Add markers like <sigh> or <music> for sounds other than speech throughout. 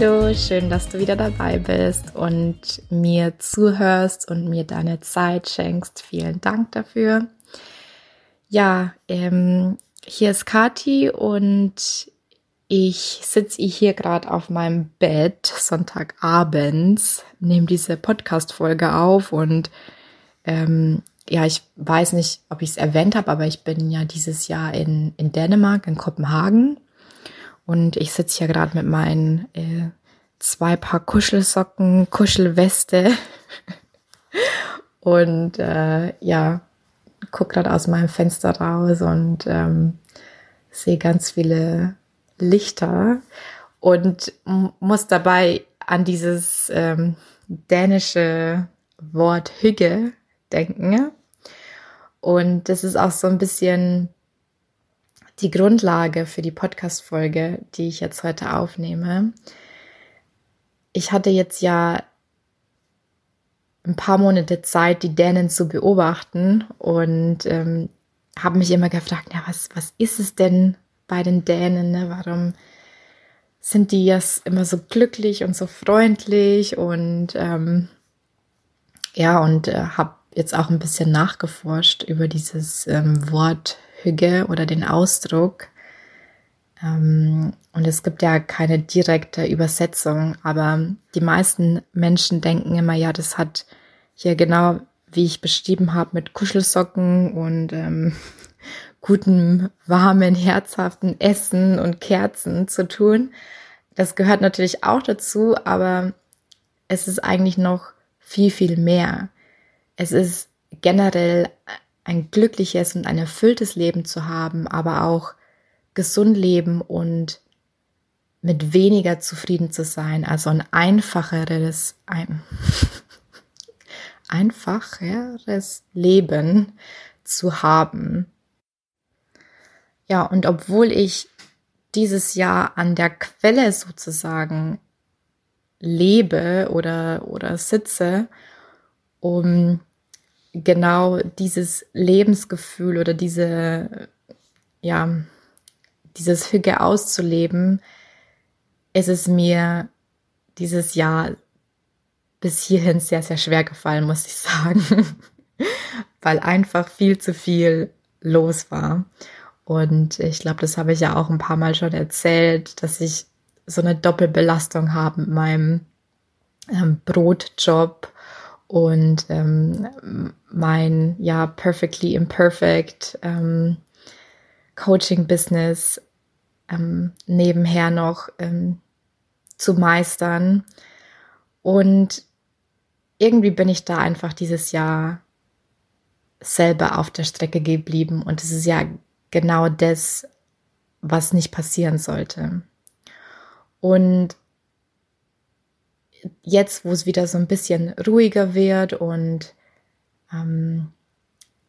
Hallo, schön, dass du wieder dabei bist und mir zuhörst und mir deine Zeit schenkst. Vielen Dank dafür. Ja, ähm, hier ist Kati und ich sitze hier gerade auf meinem Bett Sonntagabends, nehme diese Podcast-Folge auf und ähm, ja, ich weiß nicht, ob ich es erwähnt habe, aber ich bin ja dieses Jahr in, in Dänemark, in Kopenhagen und ich sitze hier gerade mit meinen äh, zwei Paar Kuschelsocken, Kuschelweste <laughs> und äh, ja, gucke gerade aus meinem Fenster raus und ähm, sehe ganz viele Lichter und muss dabei an dieses ähm, dänische Wort Hüge denken. Und das ist auch so ein bisschen die Grundlage für die Podcast-Folge, die ich jetzt heute aufnehme. Ich hatte jetzt ja ein paar Monate Zeit, die Dänen zu beobachten und ähm, habe mich immer gefragt, ja, was, was ist es denn bei den Dänen? Ne? Warum sind die jetzt immer so glücklich und so freundlich? Und ähm, ja, und äh, habe jetzt auch ein bisschen nachgeforscht über dieses ähm, Wort Hüge oder den Ausdruck. Ähm, und es gibt ja keine direkte Übersetzung, aber die meisten Menschen denken immer, ja, das hat hier genau, wie ich beschrieben habe, mit Kuschelsocken und ähm, <laughs> gutem, warmen, herzhaften Essen und Kerzen zu tun. Das gehört natürlich auch dazu, aber es ist eigentlich noch viel, viel mehr. Es ist generell ein glückliches und ein erfülltes Leben zu haben, aber auch gesund leben und mit weniger zufrieden zu sein, also ein einfacheres, ein <laughs> einfacheres Leben zu haben. Ja, und obwohl ich dieses Jahr an der Quelle sozusagen lebe oder, oder sitze, um genau dieses Lebensgefühl oder diese, ja, dieses Hüge auszuleben, ist es mir dieses Jahr bis hierhin sehr, sehr schwer gefallen, muss ich sagen, <laughs> weil einfach viel zu viel los war. Und ich glaube, das habe ich ja auch ein paar Mal schon erzählt, dass ich so eine Doppelbelastung habe mit meinem ähm, Brotjob und ähm, mein ja perfectly imperfect ähm, Coaching Business ähm, nebenher noch ähm, zu meistern und irgendwie bin ich da einfach dieses Jahr selber auf der Strecke geblieben und es ist ja genau das, was nicht passieren sollte. Und jetzt, wo es wieder so ein bisschen ruhiger wird und ähm,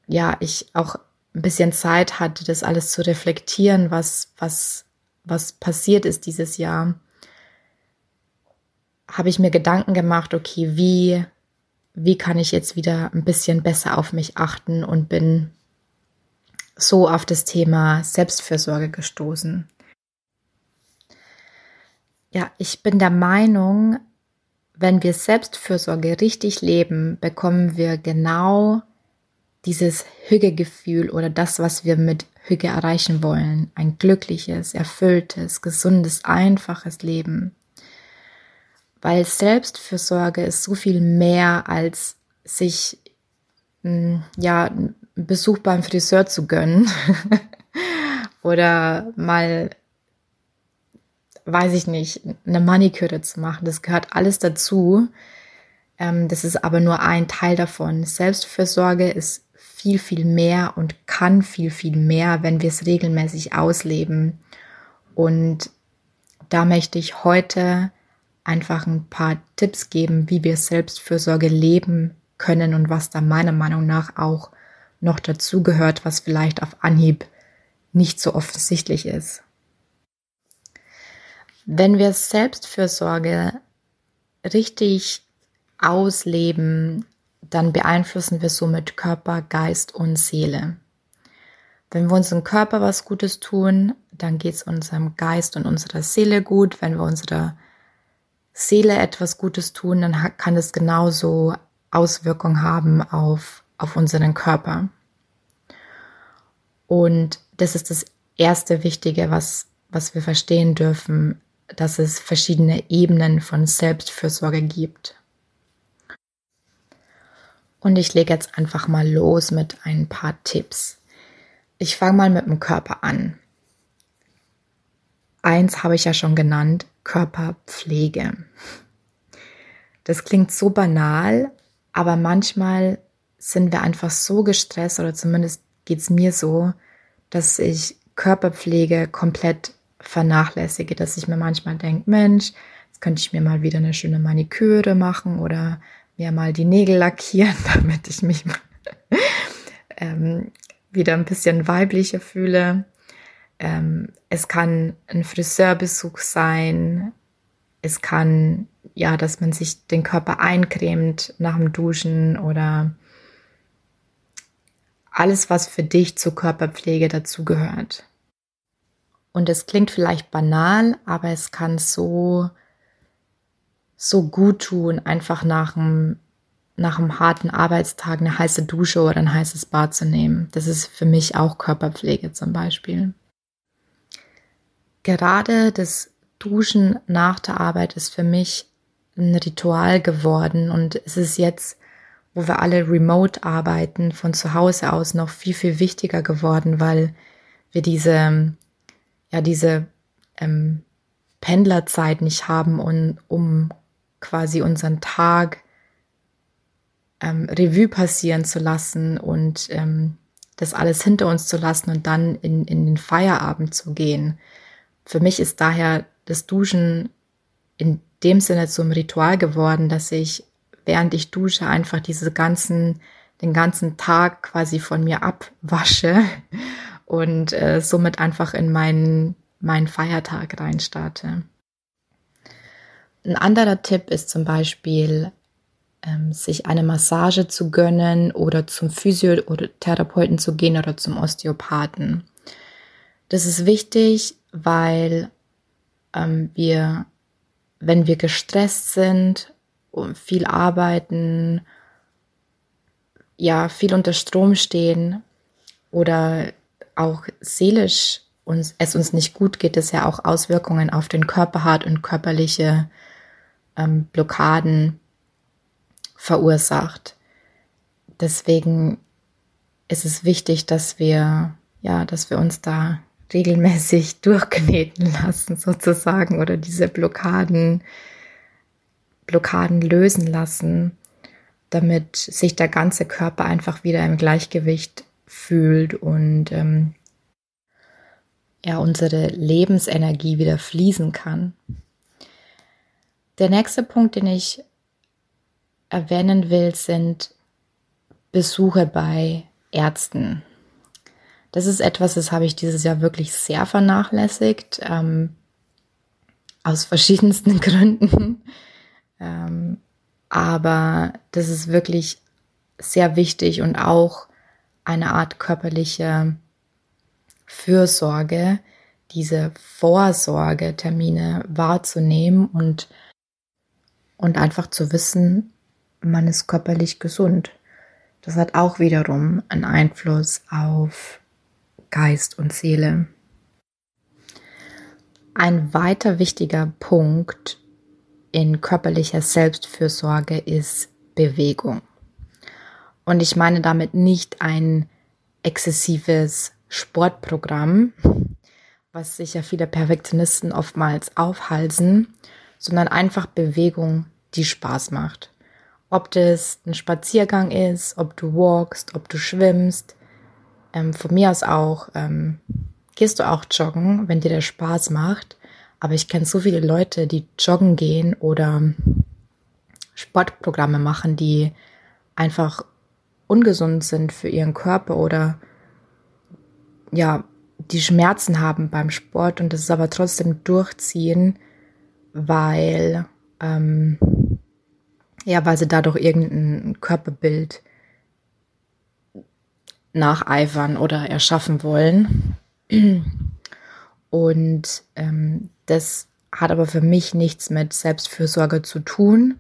ja, ich auch ein bisschen Zeit hatte, das alles zu reflektieren, was, was, was passiert ist dieses Jahr, habe ich mir Gedanken gemacht, okay, wie, wie kann ich jetzt wieder ein bisschen besser auf mich achten und bin so auf das Thema Selbstfürsorge gestoßen. Ja, ich bin der Meinung, wenn wir Selbstfürsorge richtig leben, bekommen wir genau dieses Hügegefühl oder das, was wir mit Hüge erreichen wollen. Ein glückliches, erfülltes, gesundes, einfaches Leben. Weil Selbstfürsorge ist so viel mehr als sich hm, ja, Besuch beim Friseur zu gönnen <laughs> oder mal weiß ich nicht, eine Maniküre zu machen. Das gehört alles dazu. Ähm, das ist aber nur ein Teil davon. Selbstfürsorge ist viel, viel mehr und kann viel, viel mehr, wenn wir es regelmäßig ausleben. Und da möchte ich heute einfach ein paar Tipps geben, wie wir Selbstfürsorge leben können und was da meiner Meinung nach auch noch dazu gehört, was vielleicht auf Anhieb nicht so offensichtlich ist. Wenn wir Selbstfürsorge richtig ausleben, dann beeinflussen wir somit Körper, Geist und Seele. Wenn wir unserem Körper was Gutes tun, dann geht es unserem Geist und unserer Seele gut. Wenn wir unserer Seele etwas Gutes tun, dann kann es genauso Auswirkungen haben auf, auf unseren Körper. Und das ist das erste Wichtige, was, was wir verstehen dürfen, dass es verschiedene Ebenen von Selbstfürsorge gibt. Und ich lege jetzt einfach mal los mit ein paar Tipps. Ich fange mal mit dem Körper an. Eins habe ich ja schon genannt, Körperpflege. Das klingt so banal, aber manchmal sind wir einfach so gestresst oder zumindest geht es mir so, dass ich Körperpflege komplett vernachlässige, dass ich mir manchmal denke, Mensch, jetzt könnte ich mir mal wieder eine schöne Maniküre machen oder mir mal die Nägel lackieren, <laughs> damit ich mich ähm, wieder ein bisschen weiblicher fühle. Ähm, es kann ein Friseurbesuch sein. Es kann, ja, dass man sich den Körper eincremt nach dem Duschen oder alles, was für dich zur Körperpflege dazugehört. Und es klingt vielleicht banal, aber es kann so so gut tun, einfach nach einem, nach einem harten Arbeitstag eine heiße Dusche oder ein heißes Bad zu nehmen. Das ist für mich auch Körperpflege zum Beispiel. Gerade das Duschen nach der Arbeit ist für mich ein Ritual geworden und es ist jetzt, wo wir alle remote arbeiten, von zu Hause aus noch viel, viel wichtiger geworden, weil wir diese, ja, diese ähm, Pendlerzeit nicht haben, um, um quasi unseren Tag ähm, Revue passieren zu lassen und ähm, das alles hinter uns zu lassen und dann in, in den Feierabend zu gehen. Für mich ist daher das Duschen in dem Sinne zum Ritual geworden, dass ich, während ich dusche, einfach diese ganzen, den ganzen Tag quasi von mir abwasche und äh, somit einfach in meinen, meinen Feiertag reinstarte. Ein anderer Tipp ist zum Beispiel, ähm, sich eine Massage zu gönnen oder zum Physio- oder Therapeuten zu gehen oder zum Osteopathen. Das ist wichtig, weil ähm, wir, wenn wir gestresst sind und viel arbeiten, ja, viel unter Strom stehen oder auch seelisch uns, es uns nicht gut geht, es ja auch Auswirkungen auf den Körper hat und körperliche ähm, Blockaden verursacht. Deswegen ist es wichtig, dass wir, ja, dass wir uns da regelmäßig <laughs> durchkneten lassen sozusagen oder diese Blockaden, Blockaden lösen lassen, damit sich der ganze Körper einfach wieder im Gleichgewicht fühlt und ähm, ja unsere Lebensenergie wieder fließen kann. Der nächste Punkt, den ich erwähnen will, sind Besuche bei Ärzten. Das ist etwas, das habe ich dieses Jahr wirklich sehr vernachlässigt, ähm, aus verschiedensten <laughs> Gründen. ähm, aber das ist wirklich sehr wichtig und auch eine Art körperliche Fürsorge, diese Vorsorgetermine wahrzunehmen und und einfach zu wissen, man ist körperlich gesund. Das hat auch wiederum einen Einfluss auf Geist und Seele. Ein weiter wichtiger Punkt in körperlicher Selbstfürsorge ist Bewegung. Und ich meine damit nicht ein exzessives Sportprogramm, was sich ja viele Perfektionisten oftmals aufhalsen, sondern einfach Bewegung, die Spaß macht. Ob das ein Spaziergang ist, ob du walkst, ob du schwimmst, ähm, von mir aus auch, ähm, gehst du auch joggen, wenn dir der Spaß macht. Aber ich kenne so viele Leute, die joggen gehen oder Sportprogramme machen, die einfach ungesund sind für ihren Körper oder ja, die Schmerzen haben beim Sport und das aber trotzdem durchziehen, weil, ähm, ja, weil sie dadurch irgendein Körperbild nacheifern oder erschaffen wollen. Und ähm, das hat aber für mich nichts mit Selbstfürsorge zu tun.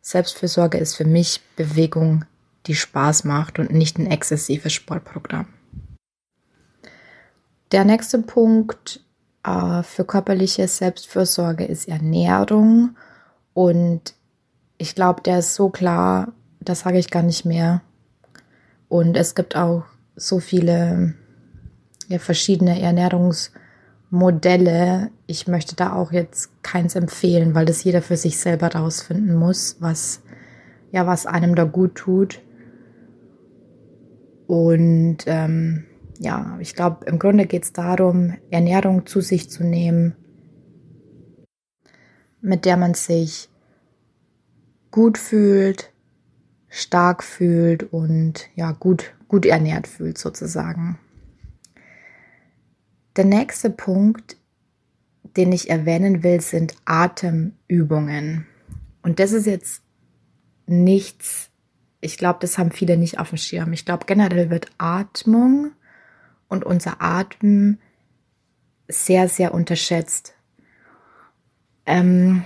Selbstfürsorge ist für mich Bewegung, die Spaß macht und nicht ein exzessives Sportprogramm. Der nächste Punkt äh, für körperliche Selbstfürsorge ist Ernährung. Und ich glaube, der ist so klar, das sage ich gar nicht mehr. Und es gibt auch so viele ja, verschiedene Ernährungsmodelle. Ich möchte da auch jetzt keins empfehlen, weil das jeder für sich selber rausfinden muss, was, ja, was einem da gut tut. Und ähm, ja, ich glaube, im Grunde geht es darum, Ernährung zu sich zu nehmen, mit der man sich gut fühlt, stark fühlt und ja, gut, gut ernährt fühlt sozusagen. Der nächste Punkt, den ich erwähnen will, sind Atemübungen. Und das ist jetzt nichts, ich glaube, das haben viele nicht auf dem Schirm. Ich glaube, generell wird Atmung und unser Atmen sehr, sehr unterschätzt. Ähm,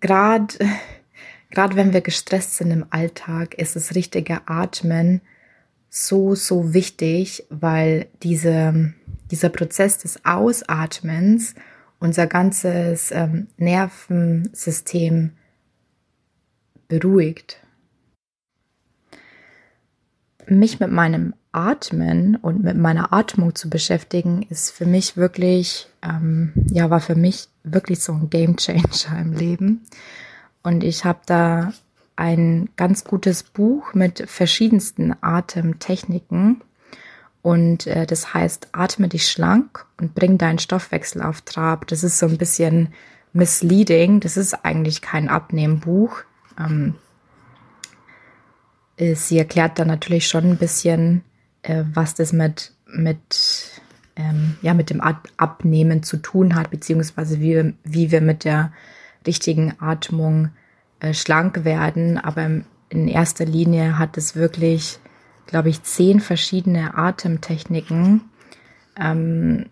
Gerade <laughs> wenn wir gestresst sind im Alltag, ist das richtige Atmen so, so wichtig, weil diese, dieser Prozess des Ausatmens unser ganzes ähm, Nervensystem beruhigt. Mich mit meinem Atmen und mit meiner Atmung zu beschäftigen, ist für mich wirklich, ähm, ja, war für mich wirklich so ein Game Changer im Leben. Und ich habe da ein ganz gutes Buch mit verschiedensten Atemtechniken. Und äh, das heißt, atme dich schlank und bring deinen Stoffwechsel auf Trab. Das ist so ein bisschen misleading. Das ist eigentlich kein Abnehmbuch. Ähm, äh, sie erklärt dann natürlich schon ein bisschen, äh, was das mit, mit, ähm, ja, mit dem Abnehmen zu tun hat, beziehungsweise wie, wie wir mit der richtigen Atmung äh, schlank werden. Aber in erster Linie hat es wirklich, glaube ich, zehn verschiedene Atemtechniken, ähm,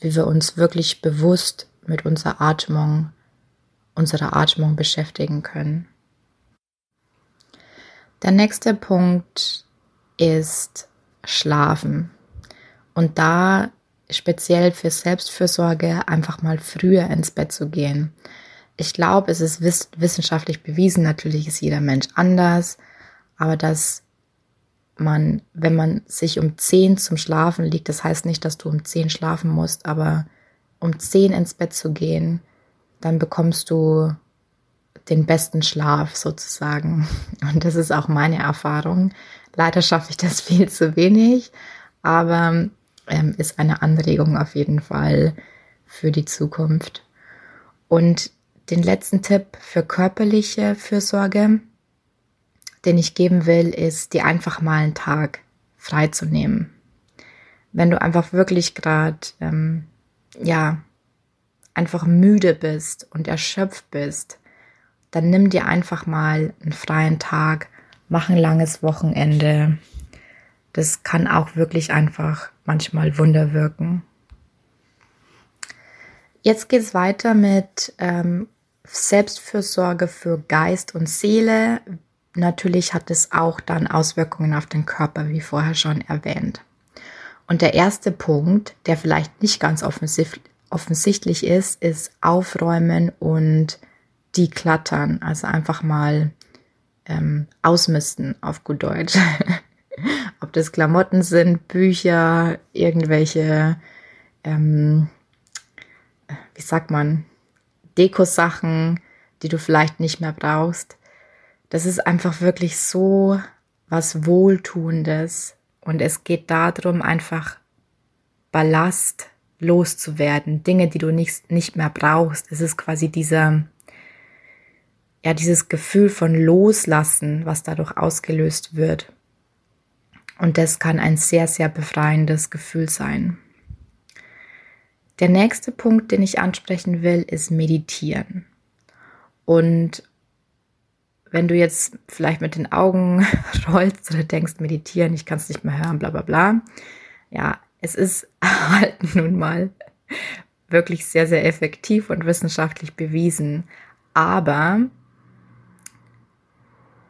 wie wir uns wirklich bewusst mit unserer Atmung, unserer Atmung beschäftigen können. Der nächste Punkt ist Schlafen. Und da speziell für Selbstfürsorge einfach mal früher ins Bett zu gehen. Ich glaube, es ist wissenschaftlich bewiesen, natürlich ist jeder Mensch anders, aber dass man, wenn man sich um 10 zum Schlafen liegt, das heißt nicht, dass du um 10 schlafen musst, aber um 10 ins Bett zu gehen, dann bekommst du den besten Schlaf sozusagen. Und das ist auch meine Erfahrung. Leider schaffe ich das <laughs> viel zu wenig, aber ähm, ist eine Anregung auf jeden Fall für die Zukunft. Und den letzten Tipp für körperliche Fürsorge, den ich geben will, ist, dir einfach mal einen Tag freizunehmen. Wenn du einfach wirklich gerade, ähm, ja, einfach müde bist und erschöpft bist, dann nimm dir einfach mal einen freien Tag, mach ein langes Wochenende. Das kann auch wirklich einfach manchmal Wunder wirken. Jetzt geht es weiter mit ähm, Selbstfürsorge für Geist und Seele. Natürlich hat es auch dann Auswirkungen auf den Körper, wie vorher schon erwähnt. Und der erste Punkt, der vielleicht nicht ganz offensichtlich ist, ist Aufräumen und Deklattern. Also einfach mal ähm, ausmisten auf gut Deutsch. <laughs> Ob das Klamotten sind, Bücher, irgendwelche, ähm, wie sagt man, Dekosachen, die du vielleicht nicht mehr brauchst. Das ist einfach wirklich so was Wohltuendes. Und es geht darum, einfach Ballast loszuwerden, Dinge, die du nicht, nicht mehr brauchst. Es ist quasi dieser, ja, dieses Gefühl von Loslassen, was dadurch ausgelöst wird. Und das kann ein sehr, sehr befreiendes Gefühl sein. Der nächste Punkt, den ich ansprechen will, ist Meditieren. Und wenn du jetzt vielleicht mit den Augen <laughs> rollst oder denkst, meditieren, ich kann es nicht mehr hören, bla bla bla. Ja, es ist <laughs> halt nun mal wirklich sehr, sehr effektiv und wissenschaftlich bewiesen. Aber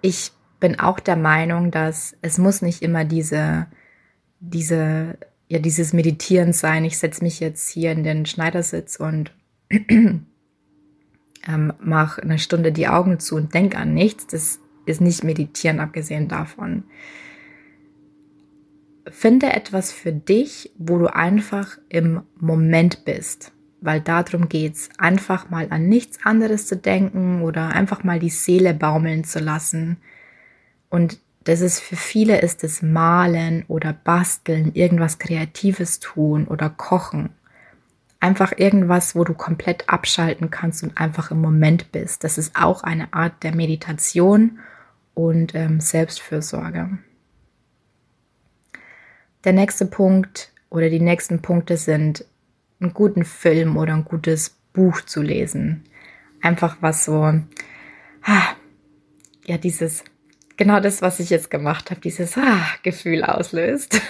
ich bin auch der Meinung, dass es muss nicht immer diese, diese, ja, dieses Meditieren sein. Ich setze mich jetzt hier in den Schneidersitz und <clears throat> ähm, mache eine Stunde die Augen zu und denke an nichts. Das ist nicht meditieren, abgesehen davon. Finde etwas für dich, wo du einfach im Moment bist, weil darum geht's, einfach mal an nichts anderes zu denken oder einfach mal die Seele baumeln zu lassen und das ist für viele ist es malen oder basteln, irgendwas Kreatives tun oder kochen. Einfach irgendwas, wo du komplett abschalten kannst und einfach im Moment bist. Das ist auch eine Art der Meditation und ähm, Selbstfürsorge. Der nächste Punkt oder die nächsten Punkte sind, einen guten Film oder ein gutes Buch zu lesen. Einfach was so, ah, ja, dieses genau das, was ich jetzt gemacht habe, dieses ah, Gefühl auslöst.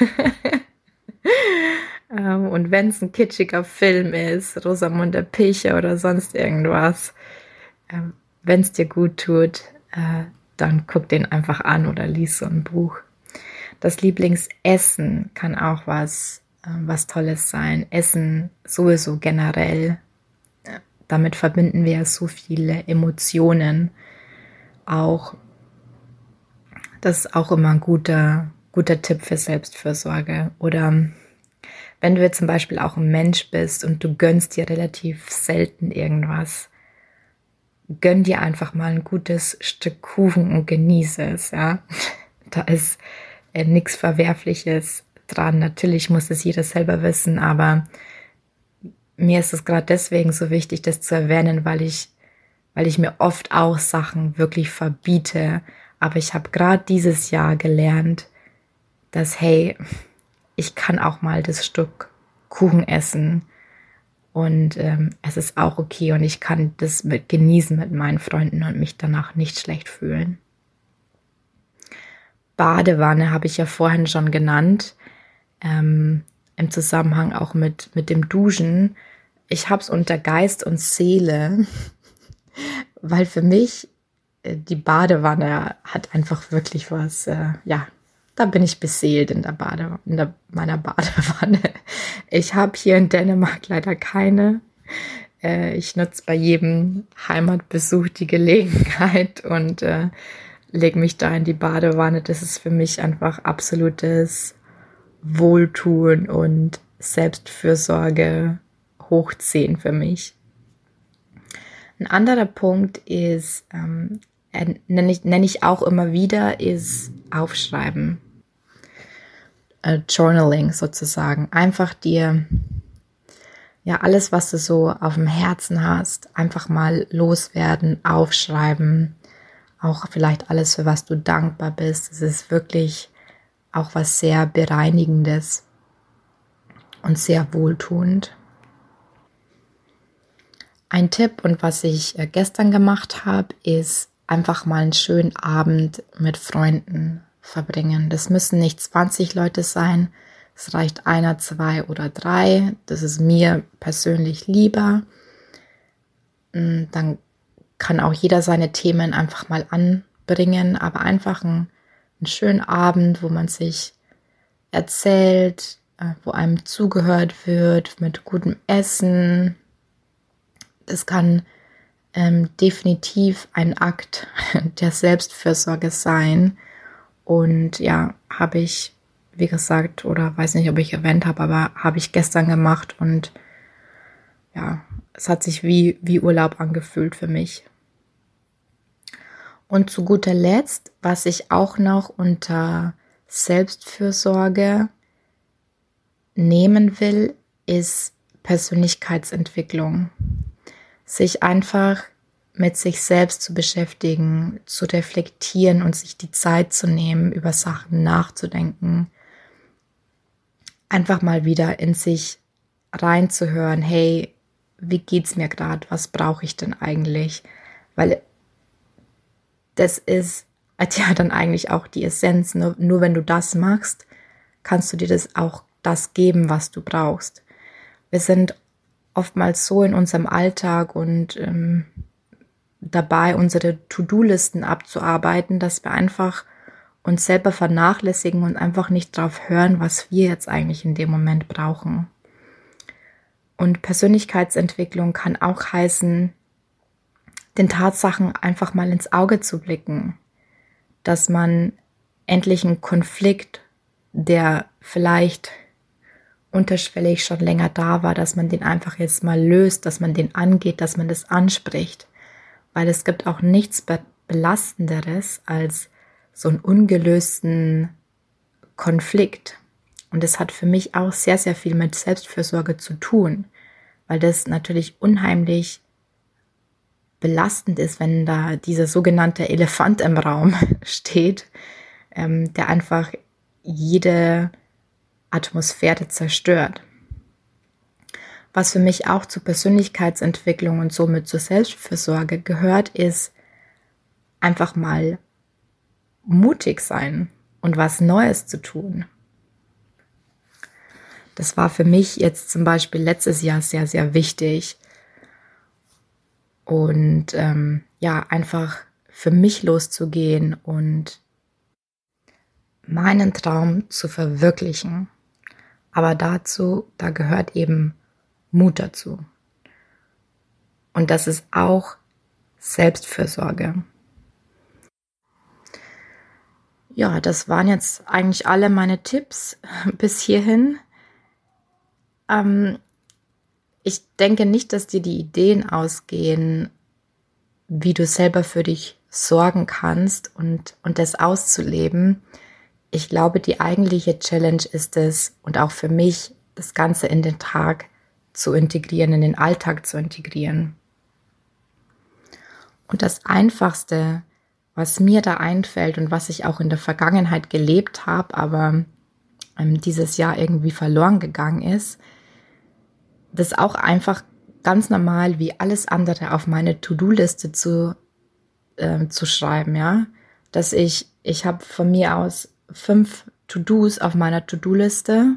<laughs> ähm, und wenn es ein kitschiger Film ist, Rosamunde Pilcher oder sonst irgendwas, ähm, wenn es dir gut tut, äh, dann guck den einfach an oder lies so ein Buch. Das Lieblingsessen kann auch was, was Tolles sein. Essen sowieso generell. Damit verbinden wir so viele Emotionen. Auch das ist auch immer ein guter, guter Tipp für Selbstfürsorge. Oder wenn du zum Beispiel auch ein Mensch bist und du gönnst dir relativ selten irgendwas, gönn dir einfach mal ein gutes Stück Kuchen und genieße es, ja. <laughs> Da ist äh, nichts Verwerfliches dran. Natürlich muss es jeder selber wissen, aber mir ist es gerade deswegen so wichtig, das zu erwähnen, weil ich, weil ich mir oft auch Sachen wirklich verbiete aber ich habe gerade dieses Jahr gelernt, dass, hey, ich kann auch mal das Stück Kuchen essen und ähm, es ist auch okay und ich kann das mit genießen mit meinen Freunden und mich danach nicht schlecht fühlen. Badewanne habe ich ja vorhin schon genannt, ähm, im Zusammenhang auch mit, mit dem Duschen. Ich habe es unter Geist und Seele, <laughs> weil für mich die Badewanne hat einfach wirklich was, äh, ja, da bin ich beseelt in der Bade, in der, meiner <laughs> Badewanne. Ich habe hier in Dänemark leider keine. Äh, ich nutze bei jedem Heimatbesuch die Gelegenheit <laughs> und äh, lege mich da in die Badewanne. Das ist für mich einfach absolutes Wohltun und Selbstfürsorge hochziehen für mich. Ein anderer Punkt ist, ähm, äh, nenne ich, nenn ich auch immer wieder, ist Aufschreiben. Äh, Journaling sozusagen. Einfach dir ja alles, was du so auf dem Herzen hast, einfach mal loswerden, aufschreiben. Auch vielleicht alles, für was du dankbar bist. Es ist wirklich auch was sehr Bereinigendes und sehr wohltuend. Ein Tipp und was ich äh, gestern gemacht habe, ist einfach mal einen schönen Abend mit Freunden verbringen. Das müssen nicht 20 Leute sein. Es reicht einer, zwei oder drei. Das ist mir persönlich lieber. Mm, dann kann auch jeder seine Themen einfach mal anbringen, aber einfach einen, einen schönen Abend, wo man sich erzählt, äh, wo einem zugehört wird, mit gutem Essen. Das kann ähm, definitiv ein Akt <laughs> der Selbstfürsorge sein. Und ja, habe ich, wie gesagt, oder weiß nicht, ob ich erwähnt habe, aber habe ich gestern gemacht und ja, es hat sich wie, wie Urlaub angefühlt für mich. Und zu guter Letzt, was ich auch noch unter Selbstfürsorge nehmen will, ist Persönlichkeitsentwicklung sich einfach mit sich selbst zu beschäftigen, zu reflektieren und sich die Zeit zu nehmen, über Sachen nachzudenken. Einfach mal wieder in sich reinzuhören, hey, wie geht's mir gerade? Was brauche ich denn eigentlich? Weil das ist ja dann eigentlich auch die Essenz. Nur, nur wenn du das machst, kannst du dir das auch das geben, was du brauchst. Wir sind oftmals so in unserem Alltag und ähm, dabei, unsere To-Do-Listen abzuarbeiten, dass wir einfach uns selber vernachlässigen und einfach nicht darauf hören, was wir jetzt eigentlich in dem Moment brauchen. Und Persönlichkeitsentwicklung kann auch heißen, den Tatsachen einfach mal ins Auge zu blicken, dass man endlich einen Konflikt, der vielleicht unterschwellig schon länger da war, dass man den einfach jetzt mal löst, dass man den angeht, dass man das anspricht. Weil es gibt auch nichts belastenderes als so einen ungelösten Konflikt. Und das hat für mich auch sehr, sehr viel mit Selbstfürsorge zu tun, weil das natürlich unheimlich belastend ist, wenn da dieser sogenannte Elefant im Raum <laughs> steht, ähm, der einfach jede Atmosphäre zerstört. Was für mich auch zur Persönlichkeitsentwicklung und somit zur Selbstfürsorge gehört, ist einfach mal mutig sein und was Neues zu tun. Das war für mich jetzt zum Beispiel letztes Jahr sehr, sehr wichtig. Und ähm, ja, einfach für mich loszugehen und meinen Traum zu verwirklichen. Aber dazu, da gehört eben Mut dazu. Und das ist auch Selbstfürsorge. Ja, das waren jetzt eigentlich alle meine Tipps <laughs> bis hierhin. Ähm, ich denke nicht, dass dir die Ideen ausgehen, wie du selber für dich sorgen kannst und, und das auszuleben ich glaube, die eigentliche Challenge ist es und auch für mich, das Ganze in den Tag zu integrieren, in den Alltag zu integrieren. Und das Einfachste, was mir da einfällt und was ich auch in der Vergangenheit gelebt habe, aber ähm, dieses Jahr irgendwie verloren gegangen ist, das auch einfach ganz normal wie alles andere auf meine To-Do-Liste zu, äh, zu schreiben, ja. Dass ich, ich habe von mir aus fünf To-Dos auf meiner To-Do-Liste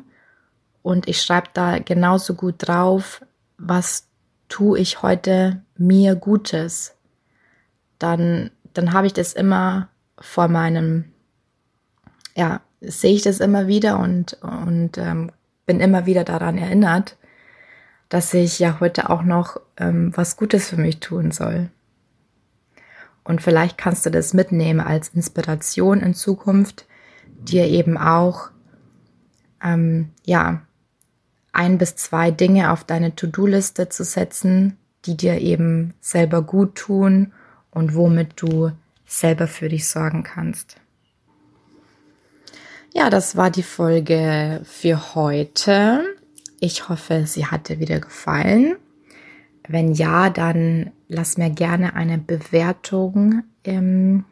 und ich schreibe da genauso gut drauf, was tue ich heute mir Gutes. Dann, dann habe ich das immer vor meinem, ja, sehe ich das immer wieder und, und ähm, bin immer wieder daran erinnert, dass ich ja heute auch noch ähm, was Gutes für mich tun soll. Und vielleicht kannst du das mitnehmen als Inspiration in Zukunft, dir eben auch ähm, ja ein bis zwei Dinge auf deine To-Do-Liste zu setzen, die dir eben selber gut tun und womit du selber für dich sorgen kannst. Ja, das war die Folge für heute. Ich hoffe, sie hat dir wieder gefallen. Wenn ja, dann lass mir gerne eine Bewertung ähm,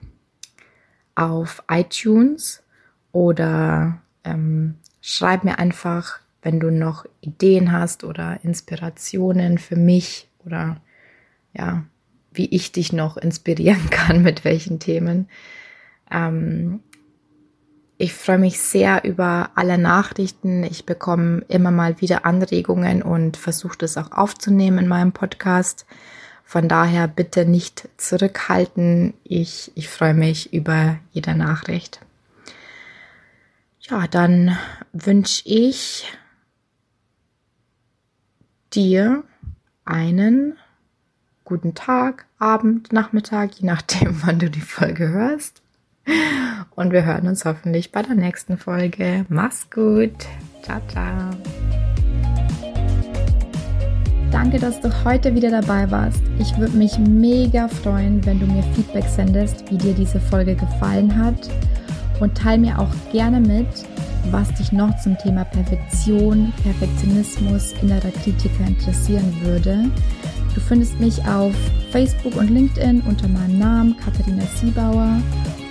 auf iTunes oder ähm, schreib mir einfach, wenn du noch Ideen hast oder Inspirationen für mich oder ja, wie ich dich noch inspirieren <laughs> kann, mit welchen Themen. Ähm, ich freue mich sehr über alle Nachrichten. Ich bekomme immer mal wieder Anregungen und versuche das auch aufzunehmen in meinem Podcast. Von daher bitte nicht zurückhalten. Ich, ich freue mich über jede Nachricht. Ja, dann wünsche ich dir einen guten Tag, Abend, Nachmittag, je nachdem, <laughs> wann du die Folge hörst. Und wir hören uns hoffentlich bei der nächsten Folge. Mach's gut. Ciao, ciao. Danke, dass du heute wieder dabei warst. Ich würde mich mega freuen, wenn du mir Feedback sendest, wie dir diese Folge gefallen hat und teile mir auch gerne mit, was dich noch zum Thema Perfektion, Perfektionismus, innerer Kritiker interessieren würde. Du findest mich auf Facebook und LinkedIn unter meinem Namen Katharina Siebauer